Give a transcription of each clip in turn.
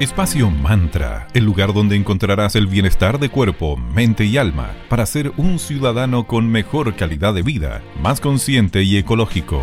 Espacio Mantra, el lugar donde encontrarás el bienestar de cuerpo, mente y alma para ser un ciudadano con mejor calidad de vida, más consciente y ecológico.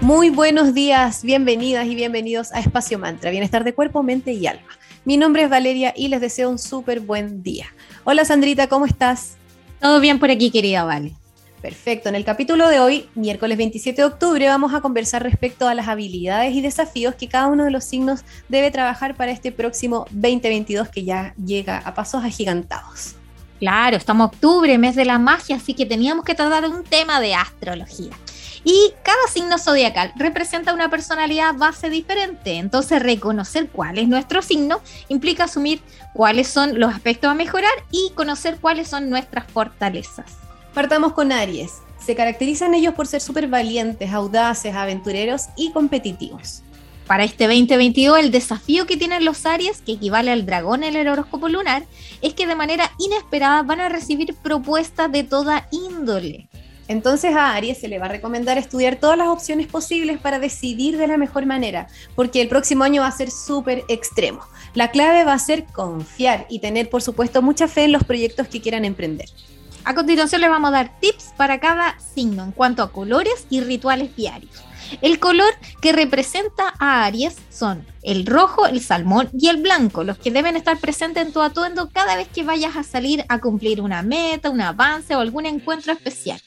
Muy buenos días, bienvenidas y bienvenidos a Espacio Mantra, bienestar de cuerpo, mente y alma. Mi nombre es Valeria y les deseo un súper buen día. Hola Sandrita, ¿cómo estás? Todo bien por aquí, querida Vale. Perfecto, en el capítulo de hoy, miércoles 27 de octubre, vamos a conversar respecto a las habilidades y desafíos que cada uno de los signos debe trabajar para este próximo 2022 que ya llega a pasos agigantados. Claro, estamos octubre, mes de la magia, así que teníamos que tratar un tema de astrología. Y cada signo zodiacal representa una personalidad base diferente. Entonces, reconocer cuál es nuestro signo implica asumir cuáles son los aspectos a mejorar y conocer cuáles son nuestras fortalezas. Partamos con Aries. Se caracterizan ellos por ser súper valientes, audaces, aventureros y competitivos. Para este 2022, el desafío que tienen los Aries, que equivale al dragón en el horóscopo lunar, es que de manera inesperada van a recibir propuestas de toda índole. Entonces a Aries se le va a recomendar estudiar todas las opciones posibles para decidir de la mejor manera, porque el próximo año va a ser súper extremo. La clave va a ser confiar y tener, por supuesto, mucha fe en los proyectos que quieran emprender. A continuación les vamos a dar tips para cada signo en cuanto a colores y rituales diarios. El color que representa a Aries son el rojo, el salmón y el blanco, los que deben estar presentes en tu atuendo cada vez que vayas a salir a cumplir una meta, un avance o algún encuentro especial.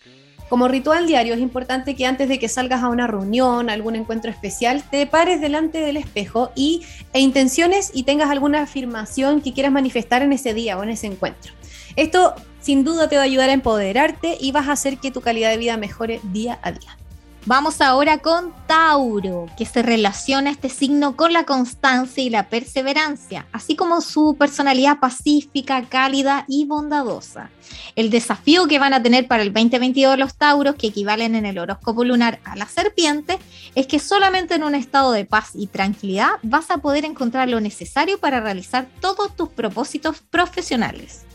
Como ritual diario es importante que antes de que salgas a una reunión, algún encuentro especial, te pares delante del espejo y, e intenciones y tengas alguna afirmación que quieras manifestar en ese día o en ese encuentro. Esto sin duda te va a ayudar a empoderarte y vas a hacer que tu calidad de vida mejore día a día. Vamos ahora con Tauro, que se relaciona este signo con la constancia y la perseverancia, así como su personalidad pacífica, cálida y bondadosa. El desafío que van a tener para el 2022 los Tauros, que equivalen en el horóscopo lunar a la serpiente, es que solamente en un estado de paz y tranquilidad vas a poder encontrar lo necesario para realizar todos tus propósitos profesionales.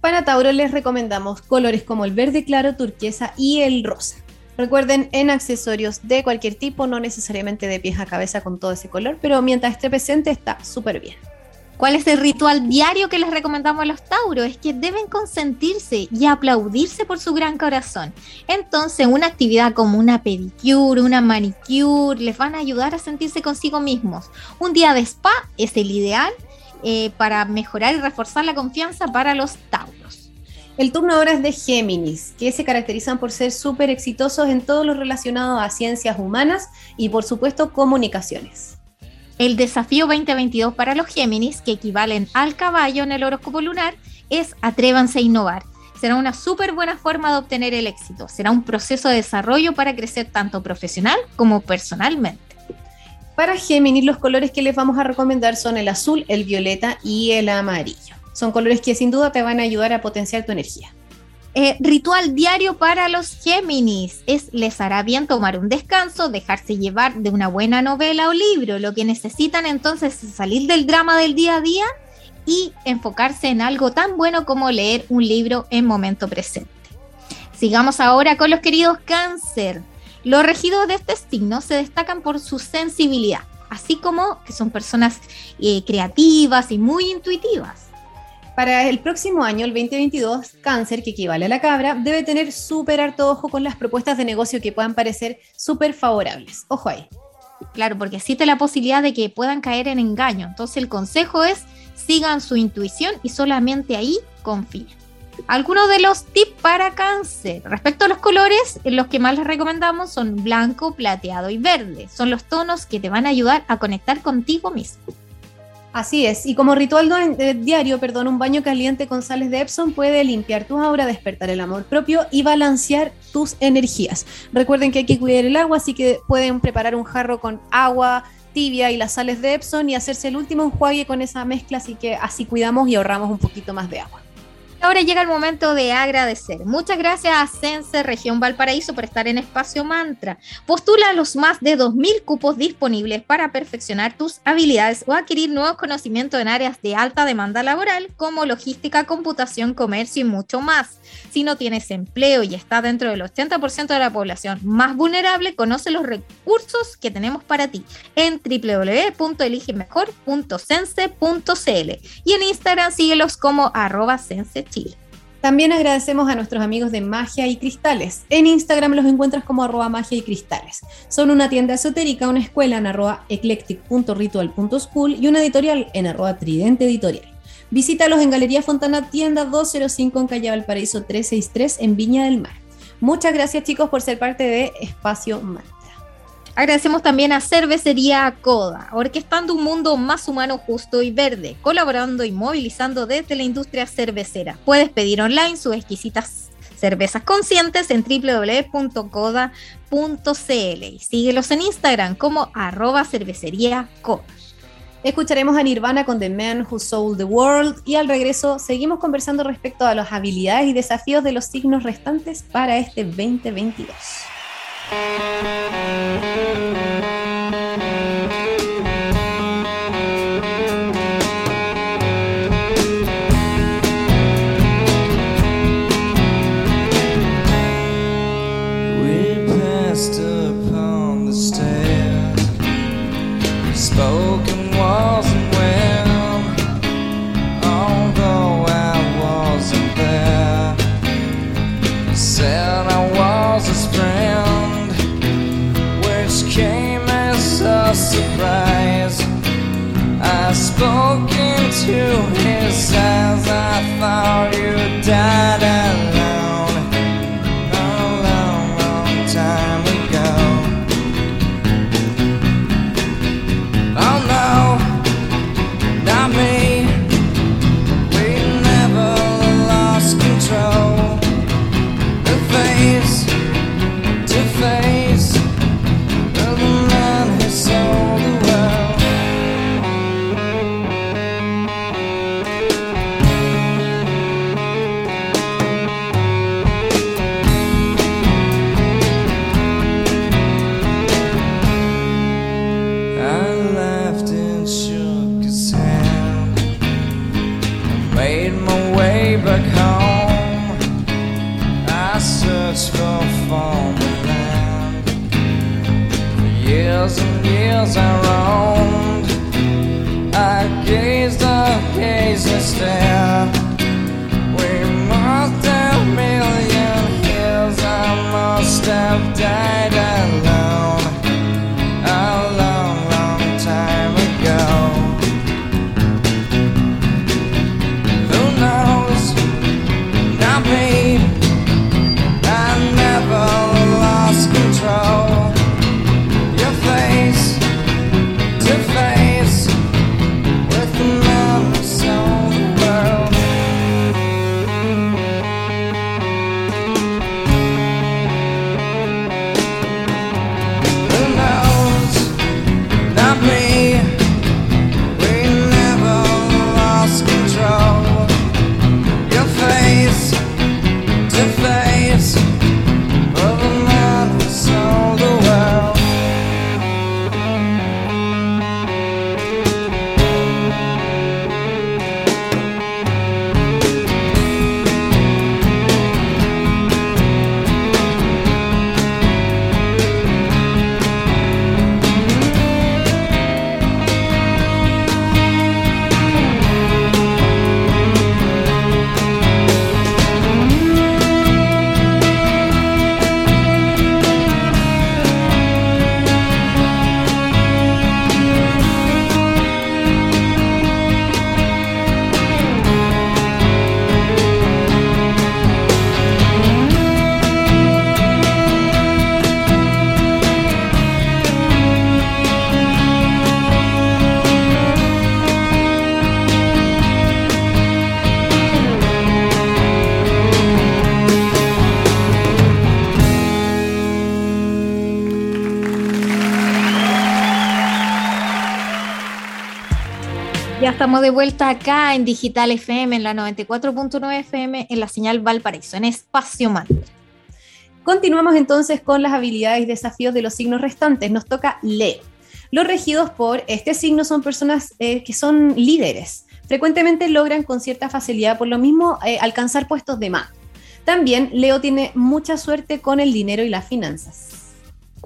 Para Tauro les recomendamos colores como el verde claro, turquesa y el rosa. Recuerden, en accesorios de cualquier tipo, no necesariamente de pies a cabeza con todo ese color, pero mientras esté presente está súper bien. ¿Cuál es el ritual diario que les recomendamos a los Tauros? Es que deben consentirse y aplaudirse por su gran corazón. Entonces, una actividad como una pedicure, una manicure, les van a ayudar a sentirse consigo mismos. Un día de spa es el ideal eh, para mejorar y reforzar la confianza para los Tauros. El turno ahora es de Géminis, que se caracterizan por ser súper exitosos en todo lo relacionado a ciencias humanas y por supuesto comunicaciones. El desafío 2022 para los Géminis, que equivalen al caballo en el horóscopo lunar, es atrévanse a innovar. Será una súper buena forma de obtener el éxito. Será un proceso de desarrollo para crecer tanto profesional como personalmente. Para Géminis, los colores que les vamos a recomendar son el azul, el violeta y el amarillo. Son colores que sin duda te van a ayudar a potenciar tu energía. Eh, ritual diario para los Géminis es les hará bien tomar un descanso, dejarse llevar de una buena novela o libro. Lo que necesitan entonces es salir del drama del día a día y enfocarse en algo tan bueno como leer un libro en momento presente. Sigamos ahora con los queridos cáncer. Los regidos de este signo se destacan por su sensibilidad, así como que son personas eh, creativas y muy intuitivas. Para el próximo año, el 2022, cáncer, que equivale a la cabra, debe tener súper harto ojo con las propuestas de negocio que puedan parecer súper favorables. Ojo ahí. Claro, porque existe la posibilidad de que puedan caer en engaño. Entonces el consejo es sigan su intuición y solamente ahí confíen. Algunos de los tips para cáncer. Respecto a los colores, los que más les recomendamos son blanco, plateado y verde. Son los tonos que te van a ayudar a conectar contigo mismo. Así es, y como ritual eh, diario, perdón, un baño caliente con sales de Epsom puede limpiar tu aura, despertar el amor propio y balancear tus energías. Recuerden que hay que cuidar el agua, así que pueden preparar un jarro con agua tibia y las sales de Epsom y hacerse el último enjuague con esa mezcla, así que así cuidamos y ahorramos un poquito más de agua. Ahora llega el momento de agradecer. Muchas gracias a Sense Región Valparaíso por estar en Espacio Mantra. Postula los más de 2.000 cupos disponibles para perfeccionar tus habilidades o adquirir nuevos conocimientos en áreas de alta demanda laboral como logística, computación, comercio y mucho más. Si no tienes empleo y estás dentro del 80% de la población más vulnerable, conoce los recursos que tenemos para ti en www.eligemejor.sense.cl y en Instagram síguelos como arroba sense Chile. También agradecemos a nuestros amigos de Magia y Cristales. En Instagram los encuentras como arroba magia y cristales. Son una tienda esotérica, una escuela en arroba eclectic.ritual.school y una editorial en arroba tridente editorial. Visítalos en Galería Fontana, tienda 205 en Calle Valparaíso 363 en Viña del Mar. Muchas gracias chicos por ser parte de Espacio Mar. Agradecemos también a Cervecería Coda, orquestando un mundo más humano, justo y verde, colaborando y movilizando desde la industria cervecera. Puedes pedir online sus exquisitas cervezas conscientes en www.coda.cl y síguelos en Instagram como arroba cervecería. Escucharemos a Nirvana con The Man Who Sold the World y al regreso seguimos conversando respecto a las habilidades y desafíos de los signos restantes para este 2022. Ya understand. Estamos de vuelta acá en Digital FM, en la 94.9 FM, en la señal Valparaíso, en Espacio Mantra. Continuamos entonces con las habilidades y desafíos de los signos restantes. Nos toca Leo. Los regidos por este signo son personas eh, que son líderes. Frecuentemente logran con cierta facilidad, por lo mismo, eh, alcanzar puestos de mando. También Leo tiene mucha suerte con el dinero y las finanzas.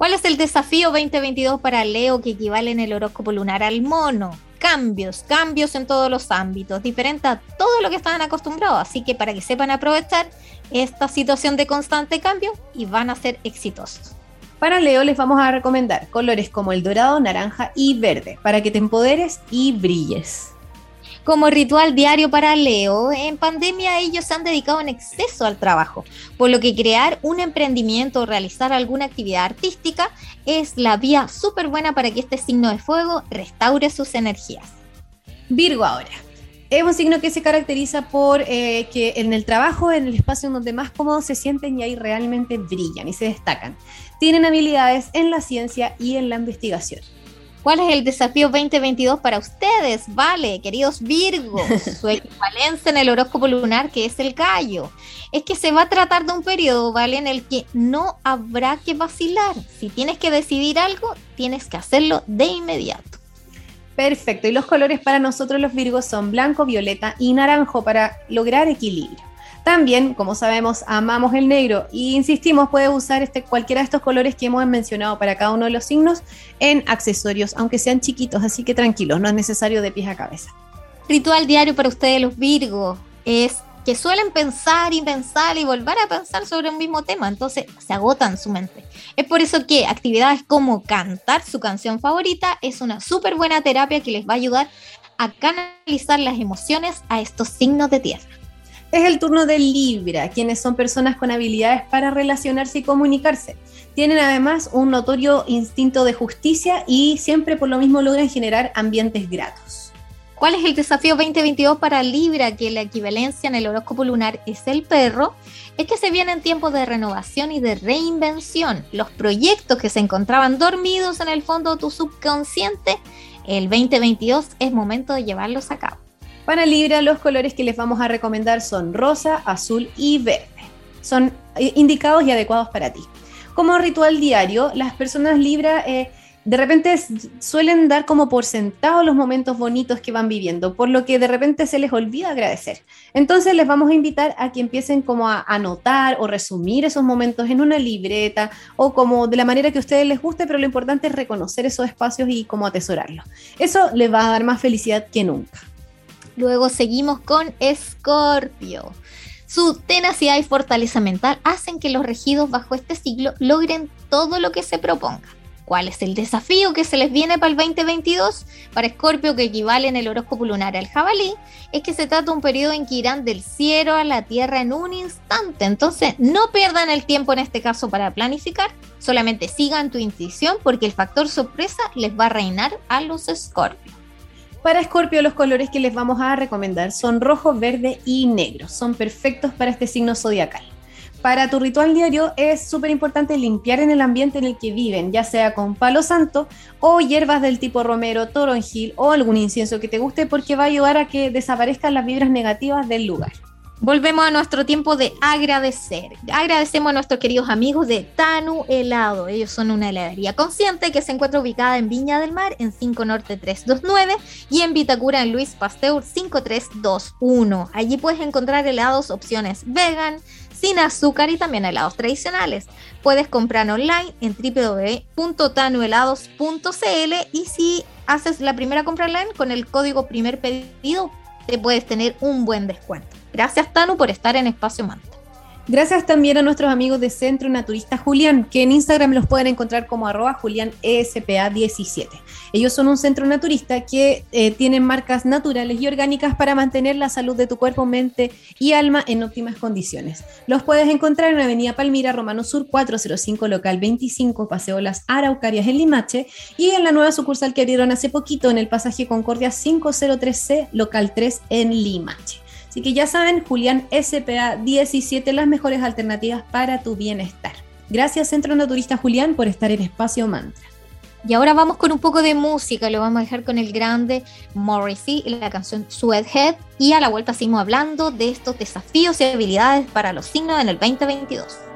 ¿Cuál es el desafío 2022 para Leo que equivale en el horóscopo lunar al mono? cambios, cambios en todos los ámbitos, diferente a todo lo que estaban acostumbrados. Así que para que sepan aprovechar esta situación de constante cambio y van a ser exitosos. Para Leo les vamos a recomendar colores como el dorado, naranja y verde para que te empoderes y brilles. Como ritual diario para Leo, en pandemia ellos se han dedicado en exceso al trabajo, por lo que crear un emprendimiento o realizar alguna actividad artística es la vía súper buena para que este signo de fuego restaure sus energías. Virgo ahora. Es un signo que se caracteriza por eh, que en el trabajo, en el espacio en donde más cómodos se sienten y ahí realmente brillan y se destacan. Tienen habilidades en la ciencia y en la investigación. ¿Cuál es el desafío 2022 para ustedes? Vale, queridos Virgos, su equivalencia en el horóscopo lunar, que es el gallo. Es que se va a tratar de un periodo, ¿vale? En el que no habrá que vacilar. Si tienes que decidir algo, tienes que hacerlo de inmediato. Perfecto. Y los colores para nosotros los Virgos son blanco, violeta y naranjo para lograr equilibrio. También, como sabemos, amamos el negro y insistimos, puedes usar este, cualquiera de estos colores que hemos mencionado para cada uno de los signos en accesorios, aunque sean chiquitos, así que tranquilos, no es necesario de pies a cabeza. Ritual diario para ustedes los Virgos es que suelen pensar y pensar y volver a pensar sobre un mismo tema, entonces se agotan su mente. Es por eso que actividades como cantar su canción favorita es una súper buena terapia que les va a ayudar a canalizar las emociones a estos signos de tierra. Es el turno de Libra, quienes son personas con habilidades para relacionarse y comunicarse. Tienen además un notorio instinto de justicia y siempre por lo mismo logran generar ambientes gratos. ¿Cuál es el desafío 2022 para Libra? Que la equivalencia en el horóscopo lunar es el perro. Es que se vienen tiempos de renovación y de reinvención. Los proyectos que se encontraban dormidos en el fondo de tu subconsciente, el 2022 es momento de llevarlos a cabo. Para Libra, los colores que les vamos a recomendar son rosa, azul y verde. Son eh, indicados y adecuados para ti. Como ritual diario, las personas Libra eh, de repente suelen dar como por sentado los momentos bonitos que van viviendo, por lo que de repente se les olvida agradecer. Entonces les vamos a invitar a que empiecen como a anotar o resumir esos momentos en una libreta o como de la manera que a ustedes les guste, pero lo importante es reconocer esos espacios y como atesorarlos. Eso les va a dar más felicidad que nunca. Luego seguimos con Escorpio. Su tenacidad y fortaleza mental hacen que los regidos bajo este siglo logren todo lo que se proponga. ¿Cuál es el desafío que se les viene para el 2022? Para Escorpio, que equivale en el horóscopo lunar al jabalí, es que se trata de un periodo en que irán del cielo a la tierra en un instante. Entonces, no pierdan el tiempo en este caso para planificar, solamente sigan tu intuición porque el factor sorpresa les va a reinar a los Escorpios. Para Escorpio los colores que les vamos a recomendar son rojo, verde y negro. Son perfectos para este signo zodiacal. Para tu ritual diario es súper importante limpiar en el ambiente en el que viven, ya sea con palo santo o hierbas del tipo romero, toronjil o algún incienso que te guste porque va a ayudar a que desaparezcan las vibras negativas del lugar. Volvemos a nuestro tiempo de agradecer. Agradecemos a nuestros queridos amigos de Tanu Helado. Ellos son una heladería consciente que se encuentra ubicada en Viña del Mar en 5 Norte 329 y en Vitacura en Luis Pasteur 5321. Allí puedes encontrar helados opciones vegan, sin azúcar y también helados tradicionales. Puedes comprar online en www.tanuhelados.cl y si haces la primera compra online con el código primer pedido te puedes tener un buen descuento. Gracias, Tanu, por estar en Espacio Manta. Gracias también a nuestros amigos de Centro Naturista Julián, que en Instagram los pueden encontrar como arroba julianespa17. Ellos son un centro naturista que eh, tienen marcas naturales y orgánicas para mantener la salud de tu cuerpo, mente y alma en óptimas condiciones. Los puedes encontrar en Avenida Palmira, Romano Sur 405, local 25, Paseo Las Araucarias en Limache, y en la nueva sucursal que abrieron hace poquito en el pasaje Concordia 503C, local 3 en Limache. Así que ya saben, Julián SPA 17, las mejores alternativas para tu bienestar. Gracias Centro Naturista Julián por estar en Espacio Mantra. Y ahora vamos con un poco de música, lo vamos a dejar con el grande Morrissey y la canción Sweathead. Y a la vuelta seguimos hablando de estos desafíos y habilidades para los signos en el 2022.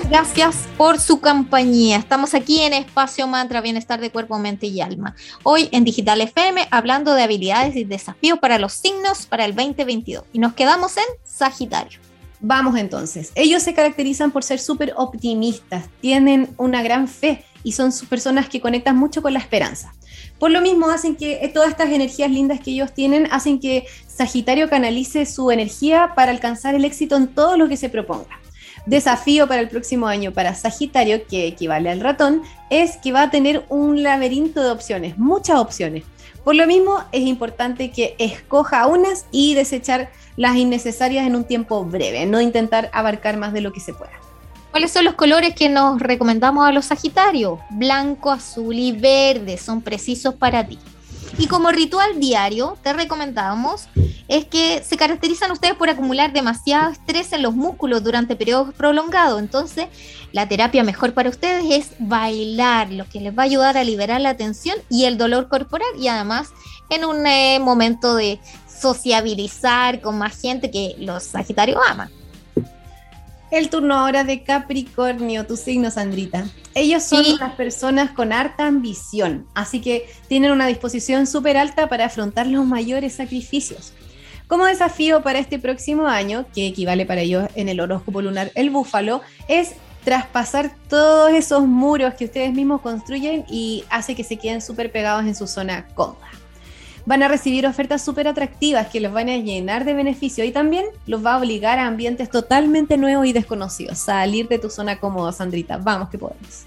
Gracias por su compañía. Estamos aquí en Espacio Mantra, Bienestar de Cuerpo, Mente y Alma. Hoy en Digital FM hablando de habilidades y desafíos para los signos para el 2022. Y nos quedamos en Sagitario. Vamos entonces. Ellos se caracterizan por ser súper optimistas, tienen una gran fe y son personas que conectan mucho con la esperanza. Por lo mismo hacen que todas estas energías lindas que ellos tienen hacen que Sagitario canalice su energía para alcanzar el éxito en todo lo que se proponga desafío para el próximo año para Sagitario, que equivale al ratón, es que va a tener un laberinto de opciones, muchas opciones. Por lo mismo, es importante que escoja unas y desechar las innecesarias en un tiempo breve, no intentar abarcar más de lo que se pueda. ¿Cuáles son los colores que nos recomendamos a los Sagitarios? Blanco, azul y verde son precisos para ti. Y como ritual diario, te recomendamos es que se caracterizan ustedes por acumular demasiado estrés en los músculos durante periodos prolongados. Entonces, la terapia mejor para ustedes es bailar, lo que les va a ayudar a liberar la tensión y el dolor corporal y además en un eh, momento de sociabilizar con más gente que los Sagitarios aman. El turno ahora de Capricornio, tu signo, Sandrita. Ellos son las personas con harta ambición, así que tienen una disposición súper alta para afrontar los mayores sacrificios. Como desafío para este próximo año, que equivale para ellos en el horóscopo lunar el búfalo, es traspasar todos esos muros que ustedes mismos construyen y hace que se queden súper pegados en su zona cómoda van a recibir ofertas súper atractivas que los van a llenar de beneficio y también los va a obligar a ambientes totalmente nuevos y desconocidos. Salir de tu zona cómoda, Sandrita. Vamos que podemos.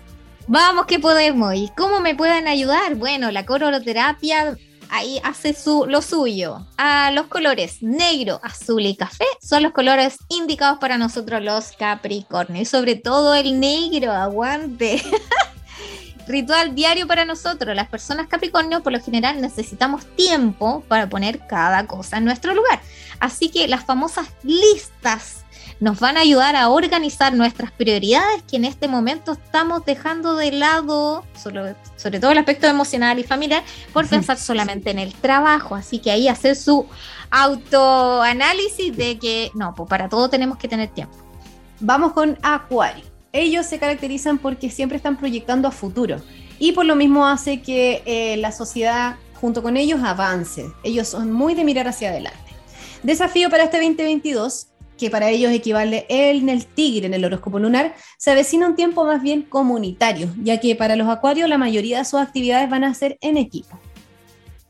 Vamos que podemos. ¿Y cómo me pueden ayudar? Bueno, la coloroterapia ahí hace su, lo suyo. A los colores negro, azul y café son los colores indicados para nosotros los Capricornio. Y sobre todo el negro, aguante. Ritual diario para nosotros, las personas Capricornio, por lo general necesitamos tiempo para poner cada cosa en nuestro lugar. Así que las famosas listas nos van a ayudar a organizar nuestras prioridades que en este momento estamos dejando de lado, sobre, sobre todo el aspecto emocional y familiar, por pensar solamente en el trabajo. Así que ahí hacer su autoanálisis de que no, pues para todo tenemos que tener tiempo. Vamos con Acuario ellos se caracterizan porque siempre están proyectando a futuro y por lo mismo hace que eh, la sociedad junto con ellos avance. Ellos son muy de mirar hacia adelante. Desafío para este 2022 que para ellos equivale en el tigre en el horóscopo lunar, se avecina un tiempo más bien comunitario, ya que para los acuarios la mayoría de sus actividades van a ser en equipo.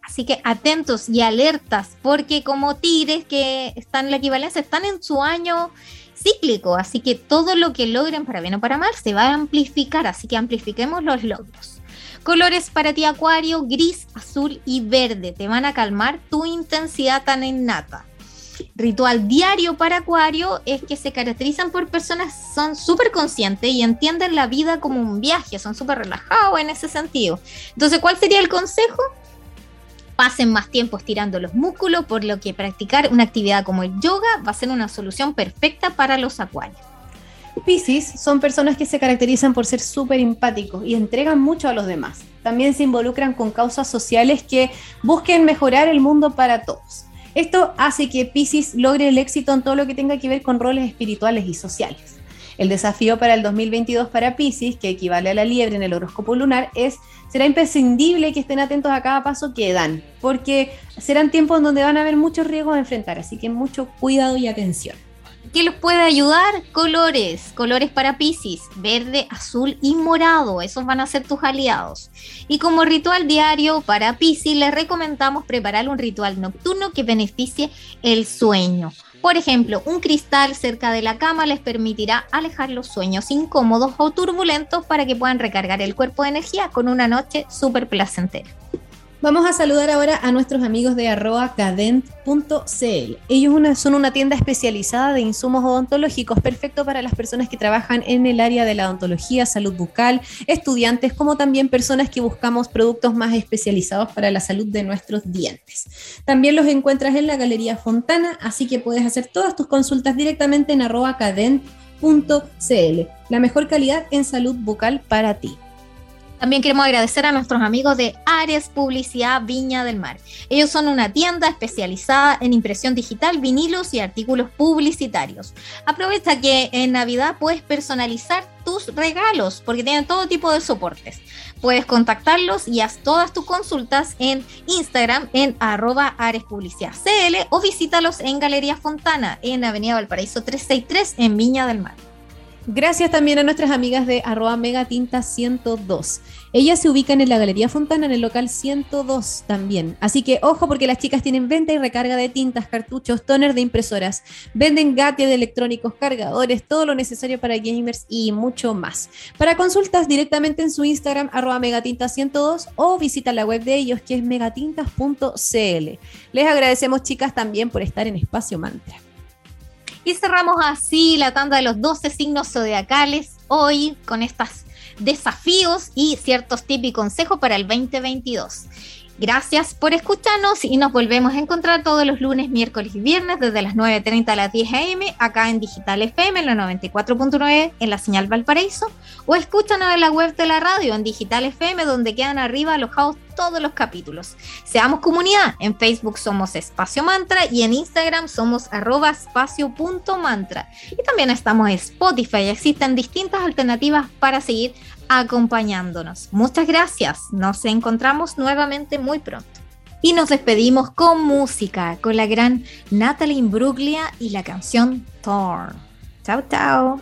Así que atentos y alertas, porque como tigres que están en la equivalencia, están en su año cíclico, así que todo lo que logren para bien o para mal se va a amplificar, así que amplifiquemos los logros. Colores para ti Acuario, gris, azul y verde, te van a calmar tu intensidad tan innata. Ritual diario para Acuario es que se caracterizan por personas que son súper conscientes y entienden la vida como un viaje, son súper relajados en ese sentido. Entonces, ¿cuál sería el consejo? Pasen más tiempo estirando los músculos, por lo que practicar una actividad como el yoga va a ser una solución perfecta para los acuarios. Piscis son personas que se caracterizan por ser súper empáticos y entregan mucho a los demás. También se involucran con causas sociales que busquen mejorar el mundo para todos. Esto hace que Piscis logre el éxito en todo lo que tenga que ver con roles espirituales y sociales. El desafío para el 2022 para Pisces, que equivale a la liebre en el horóscopo lunar, es será imprescindible que estén atentos a cada paso que dan, porque serán tiempos donde van a haber muchos riesgos a enfrentar, así que mucho cuidado y atención. ¿Qué los puede ayudar? Colores, colores para Pisces, verde, azul y morado, esos van a ser tus aliados. Y como ritual diario para Pisces, les recomendamos preparar un ritual nocturno que beneficie el sueño. Por ejemplo, un cristal cerca de la cama les permitirá alejar los sueños incómodos o turbulentos para que puedan recargar el cuerpo de energía con una noche súper placentera. Vamos a saludar ahora a nuestros amigos de arroba cadent.cl. Ellos son una tienda especializada de insumos odontológicos, perfecto para las personas que trabajan en el área de la odontología, salud bucal, estudiantes, como también personas que buscamos productos más especializados para la salud de nuestros dientes. También los encuentras en la Galería Fontana, así que puedes hacer todas tus consultas directamente en arroba cadent.cl. La mejor calidad en salud bucal para ti. También queremos agradecer a nuestros amigos de Ares Publicidad Viña del Mar. Ellos son una tienda especializada en impresión digital, vinilos y artículos publicitarios. Aprovecha que en Navidad puedes personalizar tus regalos porque tienen todo tipo de soportes. Puedes contactarlos y haz todas tus consultas en Instagram en arroba Ares Publicidad CL o visítalos en Galería Fontana en Avenida Valparaíso 363 en Viña del Mar. Gracias también a nuestras amigas de arroba megatinta 102. Ellas se ubican en la Galería Fontana, en el local 102 también. Así que ojo porque las chicas tienen venta y recarga de tintas, cartuchos, toner de impresoras, venden gadgets electrónicos, cargadores, todo lo necesario para gamers y mucho más. Para consultas directamente en su Instagram arroba megatinta 102 o visita la web de ellos que es megatintas.cl. Les agradecemos chicas también por estar en Espacio Mantra. Y cerramos así la tanda de los 12 signos zodiacales hoy con estos desafíos y ciertos tips y consejos para el 2022. Gracias por escucharnos y nos volvemos a encontrar todos los lunes, miércoles y viernes desde las 9.30 a las 10 a.m. acá en Digital FM en la 94.9 en la señal Valparaíso o escúchanos en la web de la radio en Digital FM donde quedan arriba alojados todos los capítulos. Seamos comunidad, en Facebook somos Espacio Mantra y en Instagram somos arroba espacio.mantra. Y también estamos en Spotify, existen distintas alternativas para seguir acompañándonos. Muchas gracias. Nos encontramos nuevamente muy pronto. Y nos despedimos con música, con la gran Natalie Imbruglia y la canción Thor. Chao, chao.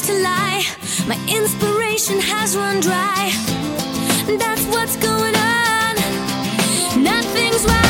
used to lie. My inspiration has run dry. That's what's going on. Nothing's right.